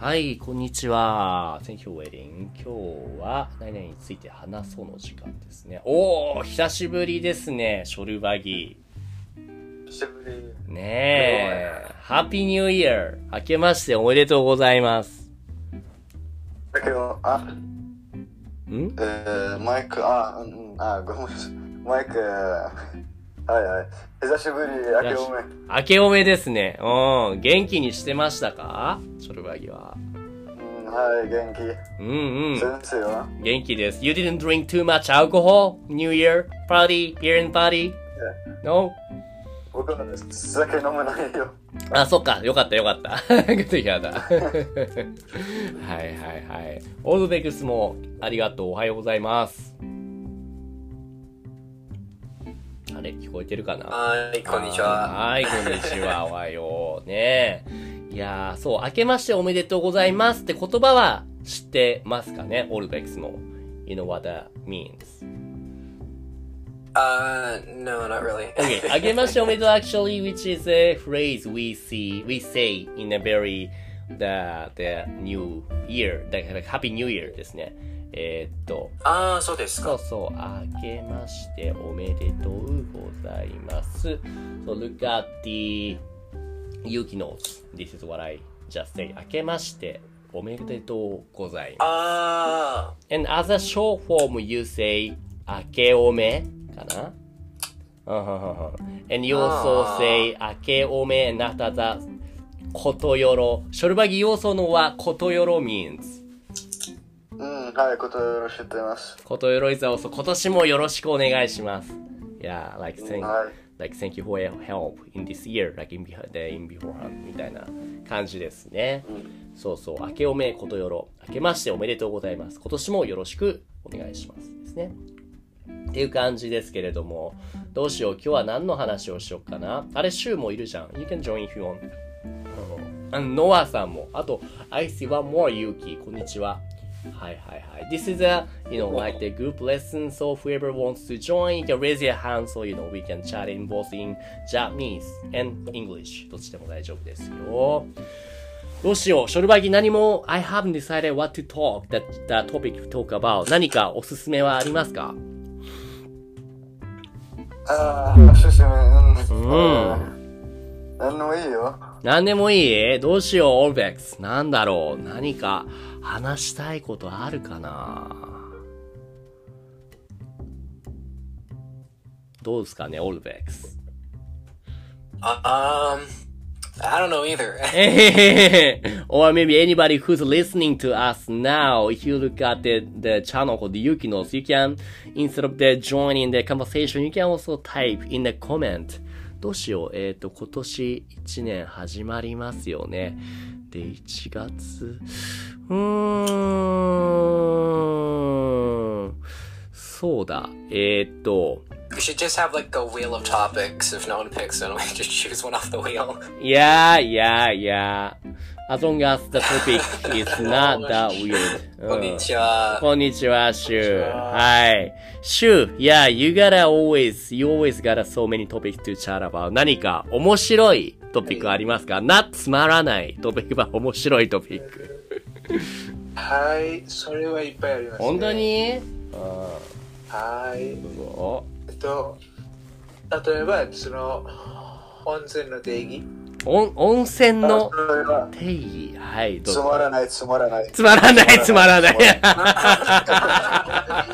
はい、こんにちは。Thank you for waiting. 今日は何々について話そうの時間ですね。おー、久しぶりですね、ショルバギ久しぶり。ー。ねえ、ハッピーニューイヤー。明けましておめでとうございます。だけど、あ、ん？えー、マイク、あ、うん、あ、ごめんなさい。マイク、はいはい。久しぶり、明けおめ。明けおめですね。うん、元気にしてましたか？ショルバギーは。うん、はい、元気。うんうん。先生は？元気です。You didn't drink too much alcohol? New Year? Party? Year in party? No? 僕は酒飲めないよ。あ、そっか。よかったよかった。Good to hear that. はいはいはい。オールベックスもありがとう。おはようございます。あれ、聞こえてるかなはい、こんにちは。はい、こんにちは。おはよう。ねいやー、そう、明けましておめでとうございますって言葉は知ってますかねオールベックスも。You know what that means. Uh, no, not really. Okay, 明けましておめでとう actually, which is a phrase we see, we say in a very, the, the new year, the happy new year ですね。えーっと、ああ、そうですか。そうそう、明けましておめでとうございます。So look at the Yuki notes. This is what I just say. 明けましておめでとうございます。あ And as a short form, you say 明けおめかな？And you also say 明けおめなたざことよろ。ショルバギ要素のはことよろ means うん、はい、ことよろしく知ってます。ことよろいざおそ今年もよろしくお願いします。Yeah, like うん thank, はい。like thank you for your help in this year, like in, behind, in beforehand みたいな感じですね。そうそう、明けおめことよろ。明けましておめでとうございます。今年もよろしくお願いします。ですね。っていう感じですけれども、どうしよう、今日は何の話をしようかな。あれ、シュウもいるじゃん。You can join if you want. あの、ノアさんも。あと、I see one more Yuki. こんにちは。はいはいはい。This is a, you know, like the group lesson, so whoever wants to join, you can raise your hand so, you know, we can chat in both in Japanese and English. どっちでも大丈夫ですよ。どうしよう。ショルバギ何も、I haven't decided what to talk, that, that topic to talk about. 何かおすすめはありますかあー、おすすめ。うん。うん何でもいいよ。何でもいいどうしよう、オルベックス。なんだろう。何か話したいことあるかなどうですかね、オルベックス。あ、um, I don't know either. or maybe anybody who's listening to us now, if you look at the, the channel called Yukinos, you can, instead of the joining the conversation, you can also type in the comment. どうしよう。えっ、と、今年1年始まりますよね。で、1月。うーん。そうだ。えっ、と、we should just have like a wheel of topics. If no one picks one, we just choose one off the wheel. Yeah, yeah, yeah. As long as the topic is not that weird. こんにちは。こんにちは、シュウ。ははい。シュウ、yeah, you gotta always, you always gotta so many topics to chat about. 何か面白いトピックありますか、なつまらないトピック は面白いトピック。はい、それはいっぱいあります、ね。本当に？うん。はい。えっと、例えば、その、温泉の定義。温温泉の定義。はい、どうつまぞ。らない、つまらない。つまらない、つまらない。あ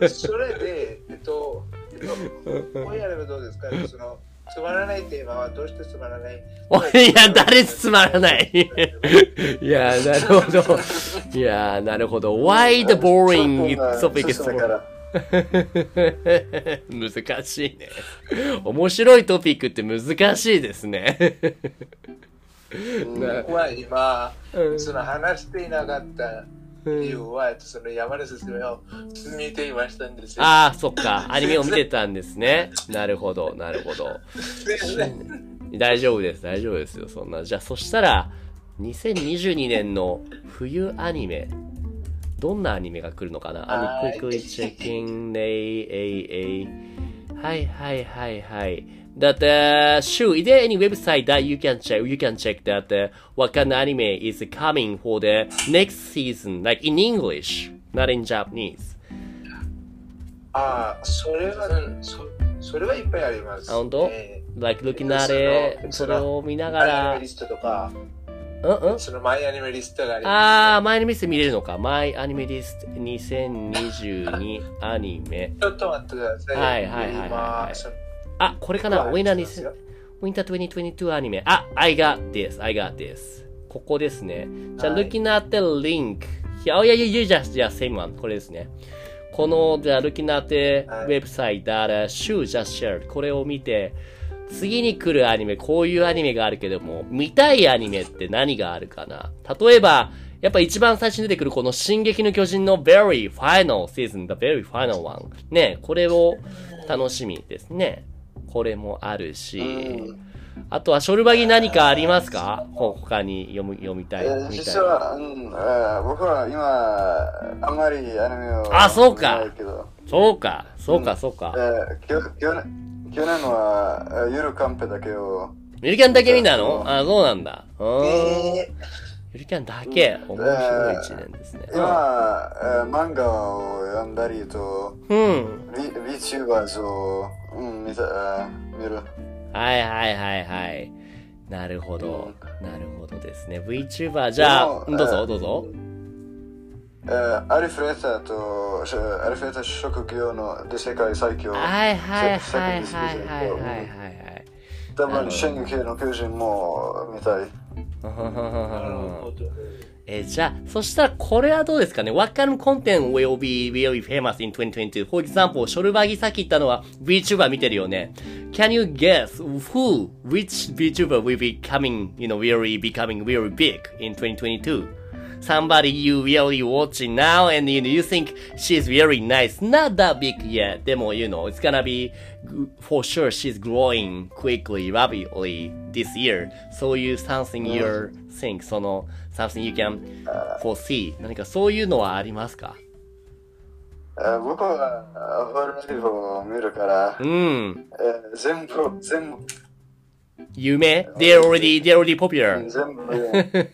それで、えっと、えっと、こうやればどうですか？その、つまらないテーマはどうしてつまらない？おいや、誰つまらない？いや、なるほど。いや、なるほど。Why the boring topic is 進めから 難しいね。面白いトピックって難しいですね。僕は今、うんその話していなかった理由は、えっとその山根説明を見ていましたんですよ。ああ、そっか。アニメを見てたんですね。なるほど、なるほど。大丈夫です、大丈夫ですよ、そんな。じゃあ、そしたら、2022年の冬アニメ、どんなアニメが来るのかなは ?I'm い quickly checking, a, a, a. はいはいはいはい。That, uh, Shu, is there any website that you can check, you can check that, uh, what kind of anime is coming for the next season, like in English, not in Japanese? ああ、それは、そそれはいっぱいあります、あ本当え like looking ー at it, そそれのを見なアがらリ、ストとか、うんうんそのマイアニメリストがありあまー、マイアニメリスト見れるのか。マイアニメリスト2022アニメ。す。ちょっと待ってください。はいはいはいはいあ、これかな。ウィナーに、ウィンター2022アニメ。あ、I got this, I got this. ここですね。じゃあ、はい looking at the link. いや、いやいやいや、じゃあ、じゃあ、same one. これですね。この、じゃあ、looking at the はい website that uh, Shu just shared. これを見て、次に来るアニメ、こういうアニメがあるけども、見たいアニメって何があるかな？例えば、やっぱ一番最初に出てくるこの進撃の巨人の very final season, the very final one. ね、これを楽しみですね。これもあるし、あとはショルバギ何かありますか？ほ他に読む読みたい。えー見たい実は、うんえー僕は今、あんまりアニメをあそうかそうか、そうか、そうえか。ーきょ去年去年は、えーゆるカンペだけを、ゆりキャンだけ見たの？あ、そうなんだ。うーん。えゆりキャンだけ？面白い一年ですね。今、えー漫画を読んだりと、うん。VTubers を、うん、見た、えー見る。はいはいはいはい。なるほど。なるほどですね。VTuber、じゃあ、どうぞえーどうぞ。えーアリフレータと、しアリフレータ職業ので世界最強。はいはいせはいはいはいはいはい。多分、進撃の巨人も見たい。えーじゃあ、そしたらこれはどうですかね ?What kind of content will be really famous in 2022? For example, ショルバギさっき言ったのは VTuber 見てるよね。Can you guess who, which VTuber will be coming, you know, really becoming really big in 2022? somebody you really watching now and you, know, you think she's very nice. Not that big yet. Demo, you know, it's gonna be for sure she's growing quickly, rapidly this year. So you something you uh-huh. think, その something you can foresee. 何かそういうのはありますか僕はホールライブを見るから、うん、全部、全部。夢 ?They're already, they're already popular. 全部、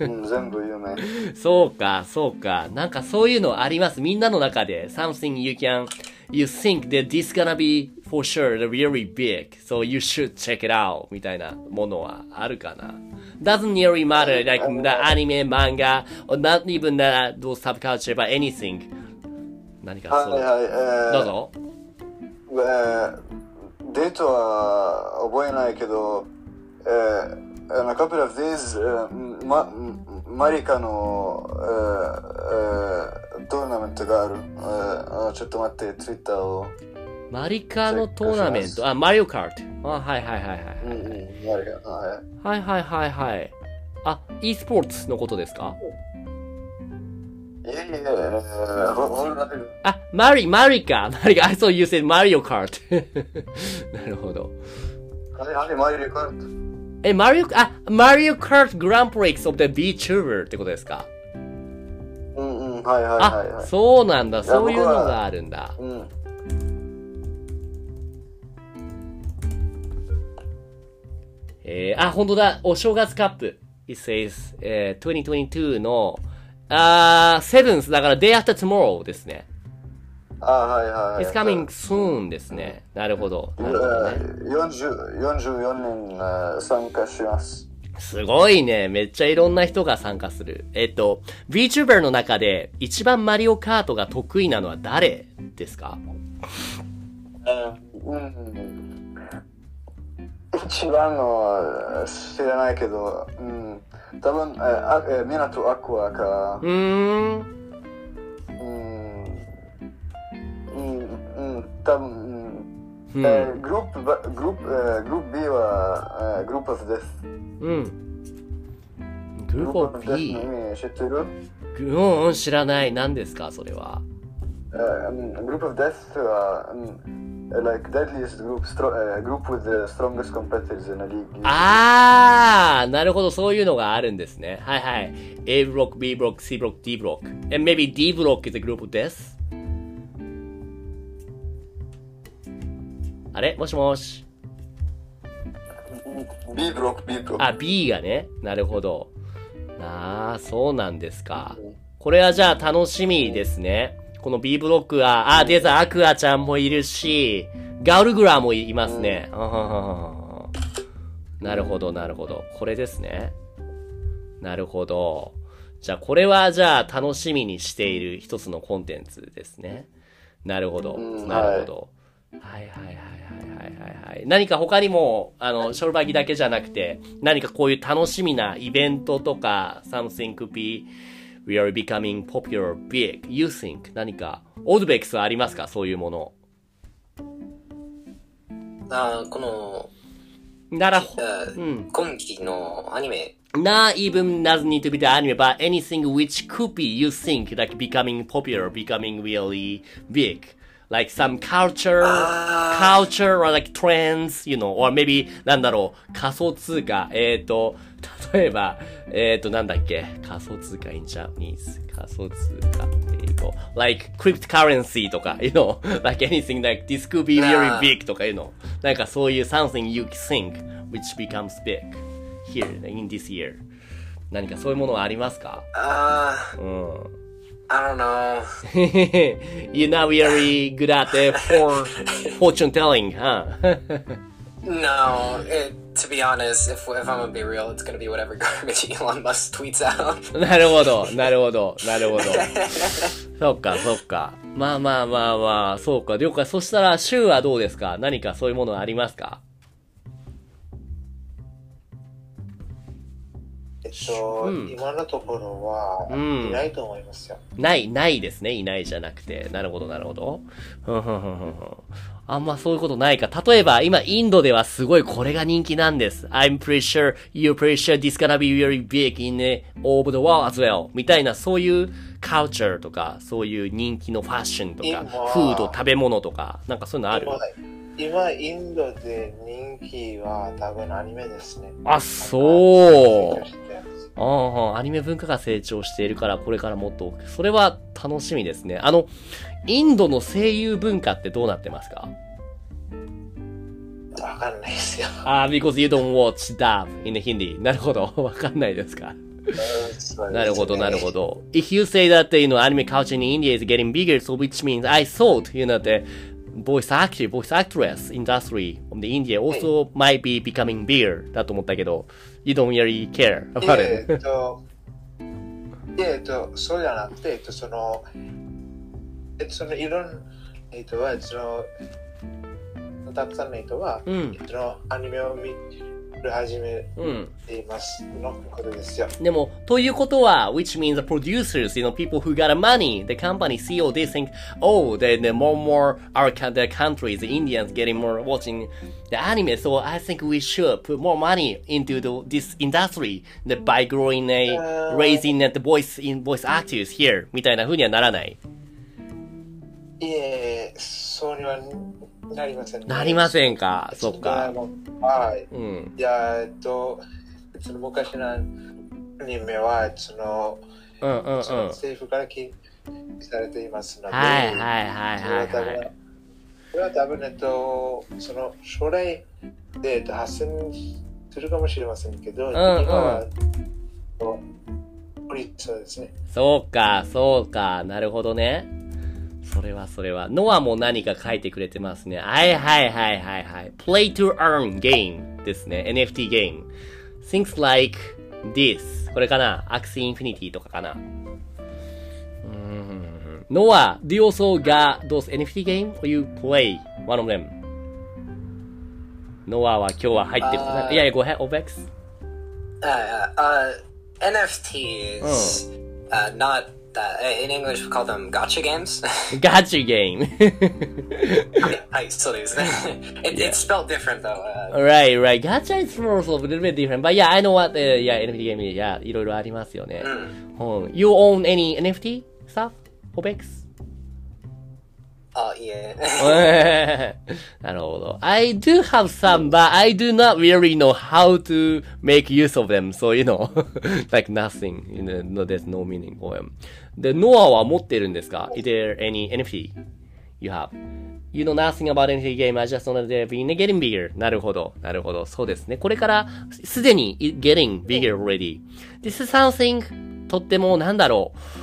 うん全部夢。そうか、そうか。なんかそういうのあります。みんなの中で。something you can, you think that this gonna be for sure really big. So you should check it out. みたいなものはあるかな。doesn't really matter like the anime, manga, or not even the, those subculture, but anything. 何かそう。はいはい、えーどうぞ。えーデートは覚えないけど、えー、a couple of days、えーま、マリカの、えーえートーナメントがああちょっと待って、ツイッターを。マリカのトーナメント。あ、マリオカート。あ、はいはいはいはい。うんうん、マリカ。はい。はいはいはいはい。あ、e スポーツのことですか？あ、マリ、マリカ。マリカ。I saw you said Mario Kart. なるほど。はいはい、マリカ。え、マリオ、あ、マリオカートグランプリックス of the VTuber ってことですか？うんうん、はいはいはい、あは、い。そうなんだ。そういうのがあるんだ。うん。えー、あ、本当だ。お正月カップ。It says、えー、2022の、あー、セブンスだから Day After Tomorrow ですね。あ、はいはいはい。It's coming soon ですね。なるほど。なるほどね。40 44年あー参加します。すごいね。めっちゃいろんな人が参加する。えっと、VTuber の中で一番マリオカートが得意なのは誰ですか？うん。一番の知らないけど、うん。多分、えあえ港アクアかう、ーん。うん。うん、多分、うん。えーグループばグループ、えーグループ B は、えーグループオブデス。うん。グループオブデス B 知ってる？うんうん、知らない。何ですか、それは。えーうんグループオブデスは、うん、like deadliest group, stro- えー group with the strongest competitors in a league. あー、なるほど、そういうのがあるんですね。はいはい。A ブロック、B ブロック、C ブロック、D ブロック。And maybe D ブロック is a group です。あれ？もしもし。B ブロック、B ブロック。あ、B がね。なるほど。あー、そうなんですか。これはじゃあ楽しみですね。この B ブロックは、あ、デザアクアちゃんもいるし、ガウルグラもいますね。なるほど、なるほど。これですね。なるほど。じゃあ、これはじゃあ楽しみにしている一つのコンテンツですね。なるほど。うんなるほど。はいはいはいはいはいはいはい。何か他にも、あの、ショルバギだけじゃなくて、何かこういう楽しみなイベントとか、something could be, we are becoming popular big. You think 何か、オードベックスはありますかそういうもの。あーこの、なら、うん。今期のアニメ、Not even doesn't need to be the anime, but anything which could be, you think, like becoming popular, becoming really big. Like some culture, culture or like trends, you know, or maybe, なんだろう、仮想通貨、えっ、ー、と、例えば、えっ、ー、と、なんだっけ、仮想通貨 in Japanese, 仮想通貨、英語、like cryptocurrency とか、you know, like anything like this could be really big とか、you know, なんかそういう something you think which becomes big. here in this year 何かそういうものはありますかあうん I don't know. You're not very good at the for fortune telling, huh? No, it, to be honest, if, if I'm gonna be real, it's gonna be whatever garbage Elon Musk tweets out. なるほど、なるほど、なるほど。そっか、そっか。まあまあまあまあ、そうか、了解。そしたら、週はどうですか何かそういうものありますかっと、うん今のところは、うんいないと思いますよ。ない、ないですね。いないじゃなくて。なるほど、なるほど。あんまそういうことないか。例えば、今、インドではすごいこれが人気なんです。I'm pretty sure, you're pretty sure this gonna be very big in the, over the world as well. みたいな、そういう culture とか、そういう人気のファッションと今か、フード、食べ物とか、なんかそういうのある？今、今インドで人気は多分アニメですね。あ、そうああ、アニメ文化が成長しているから、これからもっと、それは楽しみですね。あの、インドの声優文化ってどうなってますかわかんないですよ。ああ、because you don't watch dub in the Hindi. なるほど。わかんないですか。なるほど、なるほど。If you say that, you know, anime culture in India is getting bigger, so which means I thought, you know, the voice actor, voice actress industry of the India also might be becoming bigger だと思ったけど、you don't really care い about え it. っと、いえっと、そうじゃなくて、えっと、その、えっと、そのいろんな人は、その、たくさんの人は、うんそのアニメを見る始めうん。ていますのことですよ。でも、ということは、which means the producers, you know, people who got money, the company CEO, they think, oh, the, the more and more our coun- the countries, the Indians getting more watching the anime, so I think we should put more money into the, this industry the, by growing a, Uh, raising the voice in voice actors here, みたいな風にはならない。いえ、そうには なりません、ね。なりませんか、そっか。はい。うん。いや、えっと、その昔のアニメは、その、うんうん政府から禁止されていますので、はいはいはいはいはい。これは多分、えっと、その将来で、えっと、発生するかもしれませんけど、んうん今は、そうですね。そうか、そうか。なるほどね。それはそれは。ノアも何か書いてくれてますね。はいはいはいはいはい。play to earn game ですね。NFT ゲーム。things like this. これかな ?Axie Infinity とかかな。ノア、do you also got those NFT game or you play one of them? ノアは今日は入ってる。あーいやいや、go ahead, OVEX. Uh, uh, NFTs, uh, not that in English we call them gotcha games. ガチゲーム。はい、そうですね。it, It's spelled different though. Uh, right, right. Gacha is also a little bit different. But yeah, I know what, uh, yeah, NFT ゲーム、yeah, いろいろありますよね。うん。You own any NFT stuff? Hobex? oh yeah. なるほど。I do have some, but I do not really know how to make use of them. So, you know, like nothing. You know, there's no meaning for them. で、ノアは持ってるんですか ?Is there any NFT you have? You know nothing about NFT game, I just know that they're being getting bigger. なるほど。なるほど。そうですね。これから、すでに getting bigger already. This is something とっても、なんだろう。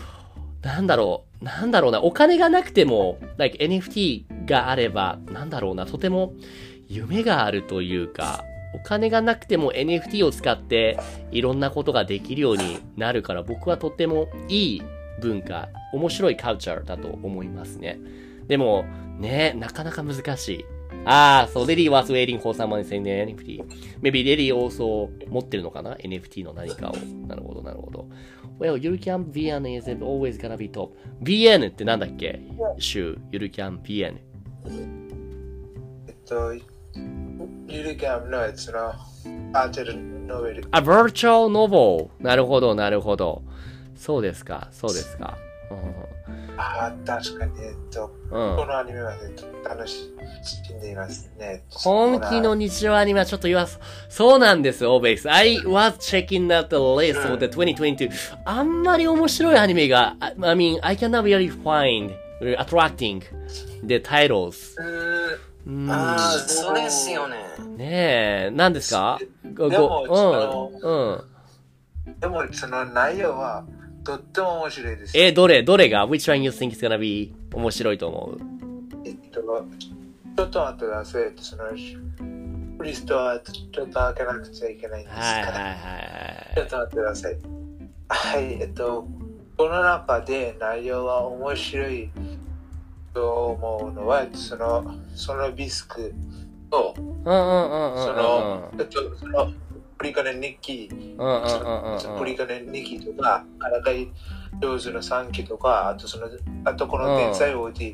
なんだろう。なんだろうな。お金がなくても、like NFT があれば、なんだろうな。とても夢があるというか、お金がなくても NFT を使っていろんなことができるようになるから僕はとてもいい文化、面白いカルチャーだと思いますね。でも、ね、なかなか難しい。ああ、そう、レディ was waiting for someone saying NFT. Maybe レディ also 持ってるのかな ?NFT の何かを。なるほど、なるほど。Well, you can VN is always gonna be top. VN ってなんだっけ？週、ゆるキャン VN。えっと、ゆるキャンのやつのアーテルノベル。あ、virtual novel。なるほど、なるほど。そうですか、そうですか。ああ、確かに、えっと、うん。うんこのアニメはね、楽しんでいますね。今期の日常アニメはちょっと言わす。そうなんです、オーベイス。I was checking out the list of the 2022. あんまり面白いアニメが、I I mean, I cannot really find attracting the titles. ううんああ、そうですよね。ねえ、何ですか？ごでもごうん。うん。ん、でも、その内容はとっても面白いです。え、どれ、どれが ?Which one you think is gonna be 面白いと思う？えっと、ちょっと待ってください。そのリストはちょっと開けなくちゃいけないんですから。はいはいはいちょっと待ってください。はい、えっと、この中で内容は面白いと思うのは、その、そのビスクと、そうんの、えっと、その、プリカネ日記、うんうんうんうんうんプリカネ日記とか、荒井上手の3期とか、あとその、あとこの天才王子、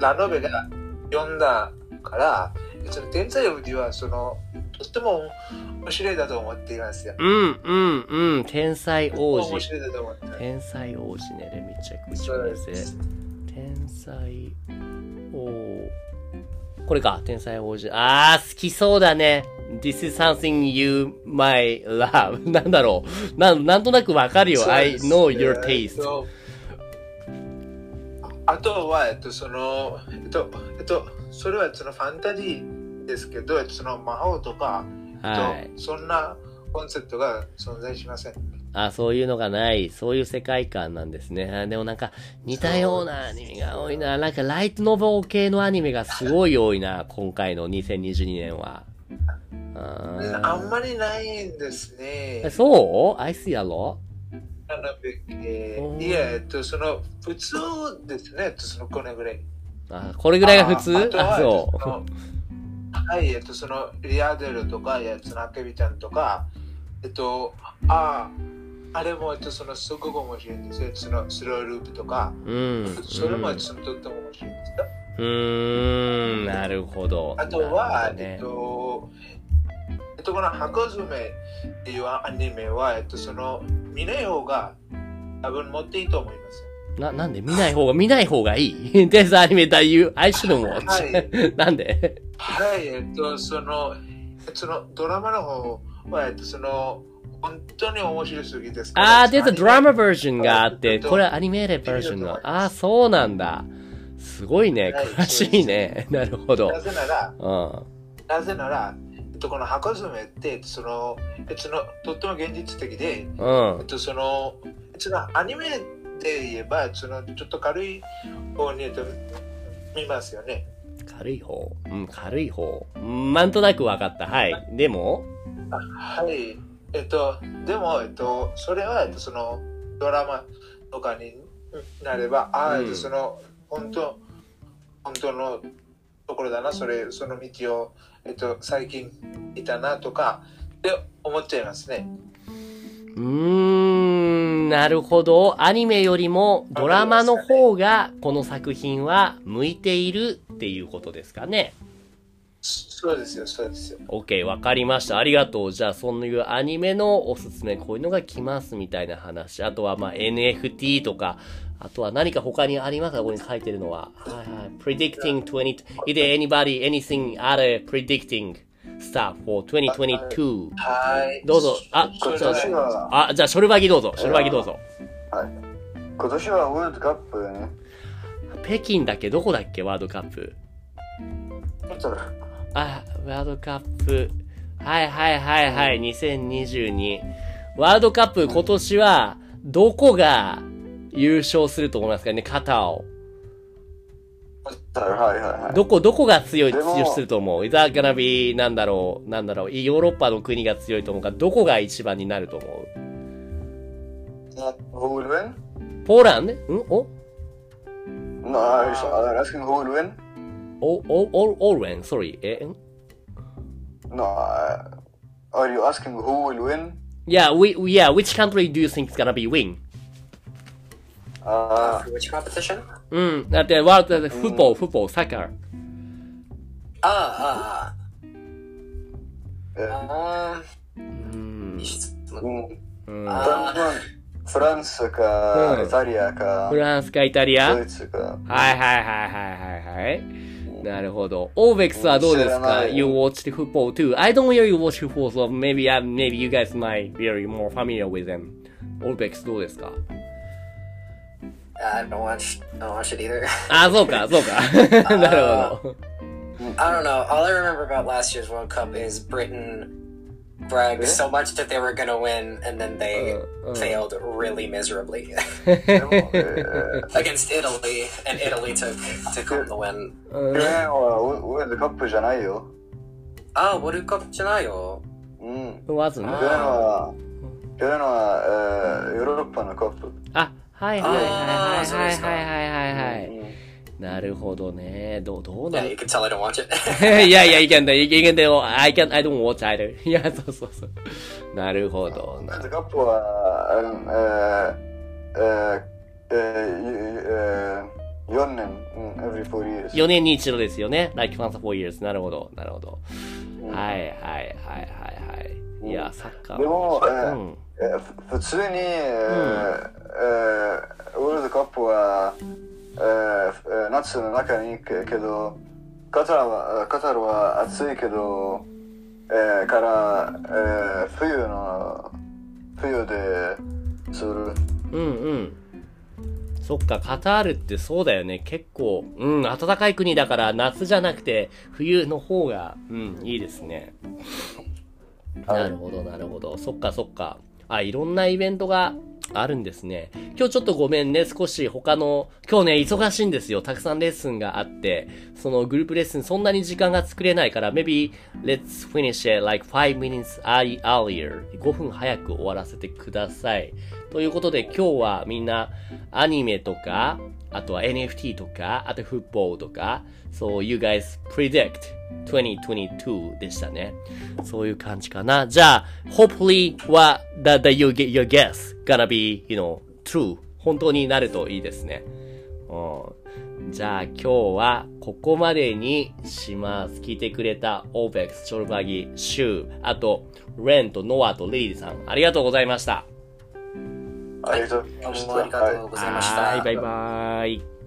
ラノベが読んだから、その天才王子は、その、とっても面白いだと思っていますよ。うんうんうん。天才王面子。白いだと思っ。天才王子ね。そう one で is す it. 天才王。これか。天才王子。あー、好きそうだね。This is something you might love. なんだろう。なん、なんとなくわかるよ。そう I know え your っ taste. とあとは、えっと、その、えっと、えっと、それはそのファンタジーですけど、えっとその魔法とか、はいえっと、そんなコンセプトが存在しません。あ、そういうのがない。そういう世界観なんですね。あでもなんか、似たようなアニメが多いな。なんか、ライトノベル系のアニメがすごい多いな。今回の2022年は。あんまりないんですねえ。そう ?I see a lot? なので、えうんーいや、えっと、その、普通ですね、えっと、その、これぐらい。あ、これぐらいが普通？あそえっとそのはい、えっと、その、リアデルとか、やつのアケビちゃんとか、えっと、ああ、あれも、えっと、その、すごく面白いんですよ。その、スローループとか、う。うん。それも、うんその、とっても面白いんですよ。うーん、なるほど。あとは、なるえっと、と、この箱詰めっていうアニメは、えっと、その、見ない方が多分持っていいと思います。な、なんで？見ない方が、見ない方がいい ?There's anime that you, I shouldn't は watch. なんで？はい、えっと、その、そのドラマの方は、えっと、その、本当に面白すぎですから。あー、there's a drama version があって、えっとこれはアニメーレバージョンの。あー、そうなんだ。すごいね。はい詳しいね。なるほど。なぜなら、うん。なぜなら、と、この箱詰めって、その、えっと、そのとっても現実的で、うんえっ。と、その、えっと、アニメで言えば、その、ちょっと軽い方に、えっと、見ますよね。軽い方？うん、軽い方。うんなんとなくわかった。はい。でも？はい。えっと、でも、えっと、それは、えっと、その、ドラマとかになれば、ああ、うんえっと、その、本当、本当のところだな、それ、その道を、えっと、最近いたなとか、って思っちゃいますね。うーん、ん、なるほど。アニメよりもドラマの方がこの作品は向いているっていうことですかね。そうですよ、そうですよ。OK、わかりました。ありがとう。じゃあ、そういうアニメのおすすめ、こういうのが来ますみたいな話。あとは、まあ、NFT とか、あとは何か他にありますか？ここに書いてるのは。はいはい。predicting 20, is there anybody, anything other predicting stuff for 2022? はい。どうぞ。あ、今ちょっと年は、あ、じゃあ、ショルバギどうぞ。ショルバギどうぞ。はい。今年はワールドカップね。北京だっけ？どこだっけ？ワールドカップ。あ、ワールドカップ。はいはいはいはい、2022。ワールドカップ今年は、どこが優勝すると思いますからね、カタ。どこ、どこが強い、出場すると思う？なんだろう、なんだろう、ヨーロッパの国が強いと思うか、どこが一番になると思う？ポーランうん？お？お、お、お、おるえん、sorry。え。いや、ウィ、ウィア、ウィッチカントリー、do you think is gonna be win? Uh, Uh, which competition? うん、だって、ワールド、フットボール、フットボール、サッカー。Ah, ah, uh, ah. う Um, ん。mm, うんフランスか、うんイタリアかフ、ランスかイタリアドイツか。はいはいはいはいはいはい。なるほど。オーベックスはどうですか ?You watched football too. I don't really watch football, so maybe, uh, maybe you guys might be more familiar with them. オーベックスどうですか Uh, I don't watch. I don't watch it either. ah, Loka, Loka. uh, I don't know. All I remember about last year's World Cup is Britain bragged so much that they were going to win, and then they uh, uh. failed really miserably against Italy, and Italy took took home the win. ウェルカップじゃないよ。あ、ウェルカップじゃないよ。うん。わずな。去年は、去年は、えー、ヨーロッパのカップ。あ、はいはいはいはいはいはいはいはい。うんなるほどね。どう、どうな Yeah, の you can tell I don't watch it. いやいや、いけんだ。いけんだよ。I can, I don't watch either. いや、そうそうそう。なるほどなルドカップは、うんえーえーえー、4年、うん、every four years。4年に一度ですよね。like once for years. なるほど、なるほど。はいはいはいはいはい。いや、サッカー。でも、普通に、えーえールドカップは、えーえー夏の中に行くけど、カタールはカタールは暑いけど、えーから、えー冬の冬でする。うんうん。そっか、カタールってそうだよね。結構、うん、暖かい国だから夏じゃなくて冬の方が、うん、いいですね。はいなるほど、なるほど。そっかそっか。あ、いろんなイベントがあるんですね。今日ちょっとごめんね。少し他の、今日ね、忙しいんですよ。たくさんレッスンがあって、そのグループレッスンそんなに時間が作れないから、maybe let's finish it like 5 minutes early- earlier. 5分早く終わらせてください。ということで今日はみんなアニメとか、あとは NFT とか、あとフットボールとか、そう、you guys predict 2022でしたね。そういう感じかな。じゃあ、hopefully は、that, that you get your guess gonna be, you know, true. 本当になるといいですね。うん。じゃあ今日はここまでにします。聞いてくれたオーベックス、チョルバギ、シュー、あと、レンとノアとリリーさん、ありがとうございました。ありがとうございました。どうもありがとうございました。はい、バイバイ。